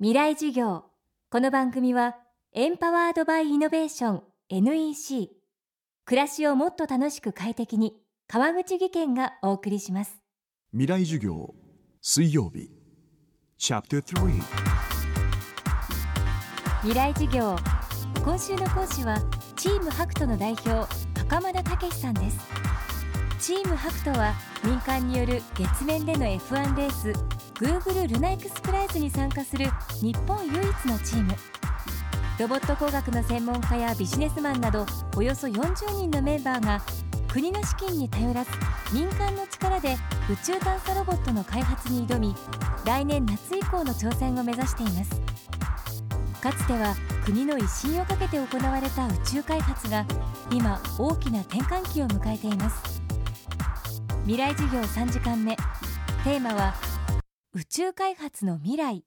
未来授業。この番組はエンパワードバイイノベーション NEC 暮らしをもっと楽しく快適に川口義賢がお送りします。未来授業水曜日。チャプター3未来授業。今週の講師はチームハクトの代表袴田武さんです。チームハクトは民間による月面での F1 レース Google ルナエクスプライズに参加する日本唯一のチーム。ロボット工学の専門家やビジネスマンなどおよそ40人のメンバーが国の資金に頼らず民間の力で宇宙探査ロボットの開発に挑み来年夏以降の挑戦を目指しています。かつては国の威信をかけて行われた宇宙開発が今大きな転換期を迎えています。未来授業3時間目。テーマは宇宙開発の未来。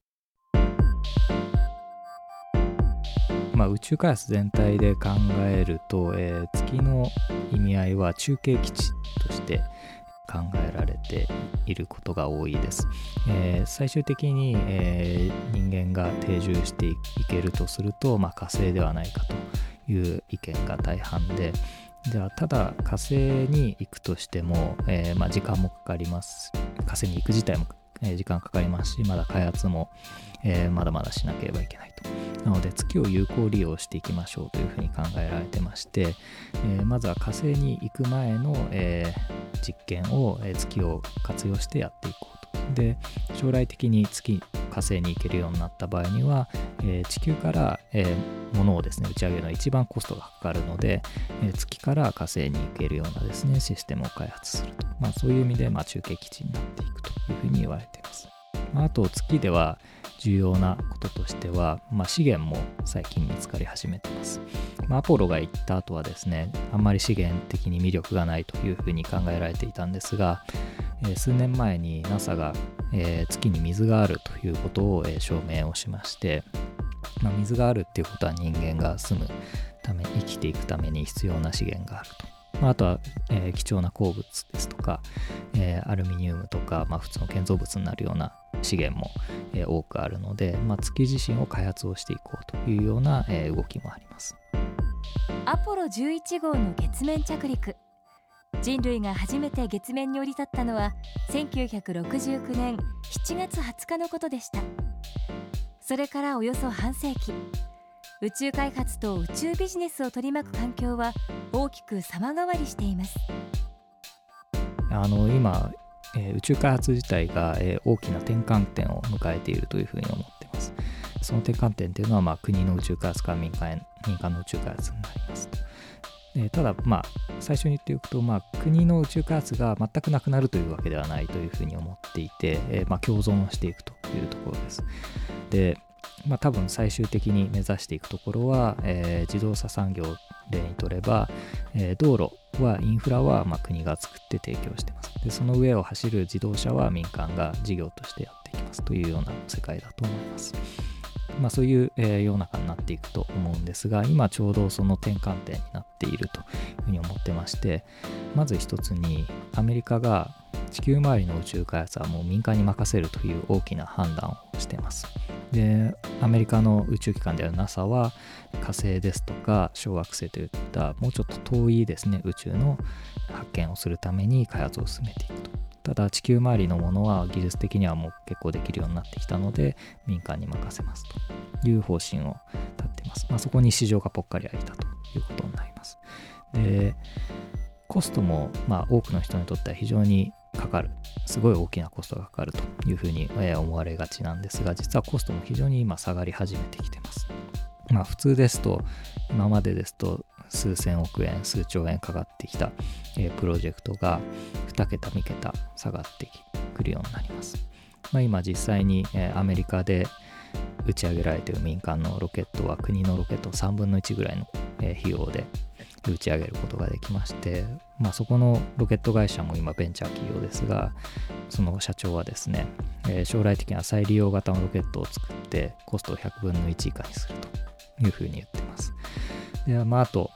まあ、宇宙開発全体で考えると、えー月の意味合いは中継基地として考えられていることが多いです。えー最終的に、えー人間が定住していけるとすると、まあ、火星ではないかという意見が大半で、じゃあただ火星に行くとしても、えーまあ、時間もかかります。火星に行く自体も、え時間かかりますしまだ開発も、えまだまだしなければいけないと。なので月を有効利用していきましょうというふうに考えられてまして、えまずは火星に行く前の、え実験を、え月を活用してやっていこうと。で将来的に月火星に行けるようになった場合には、えー地球から、えー物をですね打ち上げるのは一番コストがかかるので、えー月から火星に行けるようなですねシステムを開発すると、まあ、そういう意味で、まあ、中継基地になっていくというふうに言われています、まあ、あと月では重要なこととしては、まあ、資源も最近見つかり始めてます、まあ、アポロが行った後はですねあんまり資源的に魅力がないというふうに考えられていたんですが、え数年前に NASA が、え月に水があるということを、え証明をしまして、まあ、水があるっていうことは人間が住むため生きていくために必要な資源があると。まあ、あとは、えー貴重な鉱物ですとか、えーアルミニウムとか、まあ、普通の建造物になるような資源も、えー多くあるので、まあ、月自身を開発をしていこうというような、えー動きもあります。アポロ11号の月面着陸人類が初めて月面に降り立ったのは1969年7月20日のことでしたそれからおよそ半世紀宇宙開発と宇宙ビジネスを取り巻く環境は大きく様変わりしていますあの今、えー宇宙開発自体が、えー大きな転換点を迎えているというふうに思っています。その転換点というのは、まあ、国の宇宙開発から民間民間の宇宙開発になります。えーただ、まあ、最初に言っておくと、まあ、国の宇宙開発が全くなくなるというわけではないというふうに思っていて、えーまあ、共存していくというところです。で、まあ、多分最終的に目指していくところは、えー自動車産業例にとれば、えー道路はインフラはまあ国が作って提供してますでその上を走る自動車は民間が事業としてやっていきますというような世界だと思いますまあそういう、えー世の中になっていくと思うんですが今ちょうどその転換点になっているというふうに思ってましてまず一つにアメリカが地球周りの宇宙開発はもう民間に任せるという大きな判断をしてます。でアメリカの宇宙機関である NASA は火星ですとか小惑星といったもうちょっと遠いですね宇宙の発見をするために開発を進めていくと。ただ地球周りのものは技術的にはもう結構できるようになってきたので民間に任せますという方針を立っています、まあ、そこに市場がぽっかり空いたということになります。でコストもまあ多くの人にとっては非常にかかる。すごい大きなコストがかかるというふうに思われがちなんですが実はコストも非常に今下がり始めてきてます。まあ普通ですと今までですと数千億円数兆円かかってきた、えープロジェクトが2桁3桁下がってくるようになります、まあ、今実際に、えーアメリカで打ち上げられている民間のロケットは国のロケット3分の1ぐらいの、えー費用で打ち上げることができまして、まあ、そこのロケット会社も今ベンチャー企業ですがその社長はですね、えー将来的には再利用型のロケットを作ってコストを100分の1以下にするというふうに言ってます。で、まあ、あと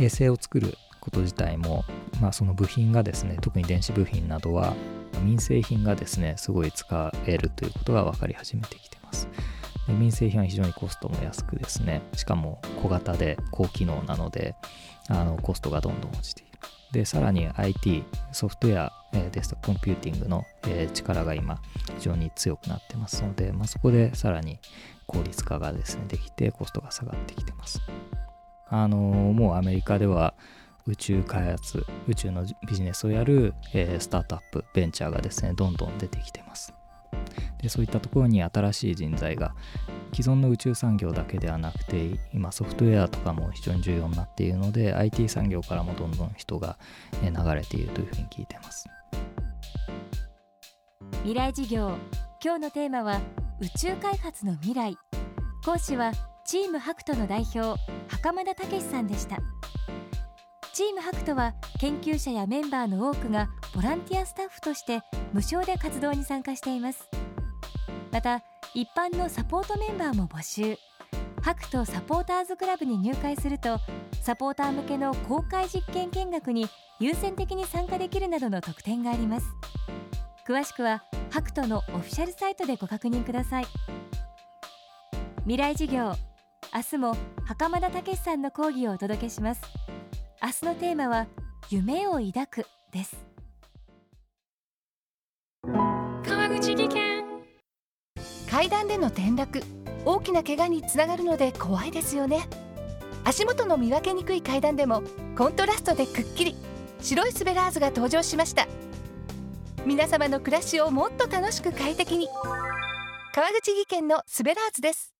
衛星を作ること自体も、まあ、その部品がですね特に電子部品などは民生品がですねすごい使えるということが分かり始めてきてます。で民生品は非常にコストも安くですね。しかも小型で高機能なのであのコストがどんどん落ちている。でさらに IT ソフトウェア、えー、デスクコンピューティングの、力が今非常に強くなってますので、まあ、そこでさらに効率化がですねできてコストが下がってきてます。あの、もうアメリカでは宇宙開発宇宙のビジネスをやる、えー、スタートアップベンチャーがですねどんどん出てきてます。でそういったところに新しい人材が既存の宇宙産業だけではなくて今ソフトウェアとかも非常に重要になっているので IT 産業からもどんどん人が流れているというふうに聞いてます。未来事業。今日のテーマは宇宙開発の未来。講師はチームハクトの代表袴田武さんでした。チームハクトは研究者やメンバーの多くがボランティアスタッフとして無償で活動に参加しています。また一般のサポートメンバーも募集。ハクトサポーターズクラブに入会するとサポーター向けの公開実験見学に優先的に参加できるなどの特典があります。詳しくはハクトのオフィシャルサイトでご確認ください。未来事業明日も袴田武さんの講義をお届けします。明日のテーマは夢を抱くです。川口技研。階段での転落大きな怪我につながるので怖いですよね。足元の見分けにくい階段でもコントラストでくっきり白いスベラーズが登場しました。皆様の暮らしをもっと楽しく快適に。川口技研のスベラーズです